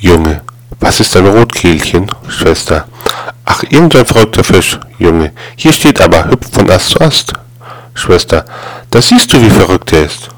Junge, was ist ein Rotkehlchen? Schwester. Ach, irgendein verrückter Fisch. Junge, hier steht aber, hüpft von Ast zu Ast. Schwester, das siehst du, wie verrückt er ist.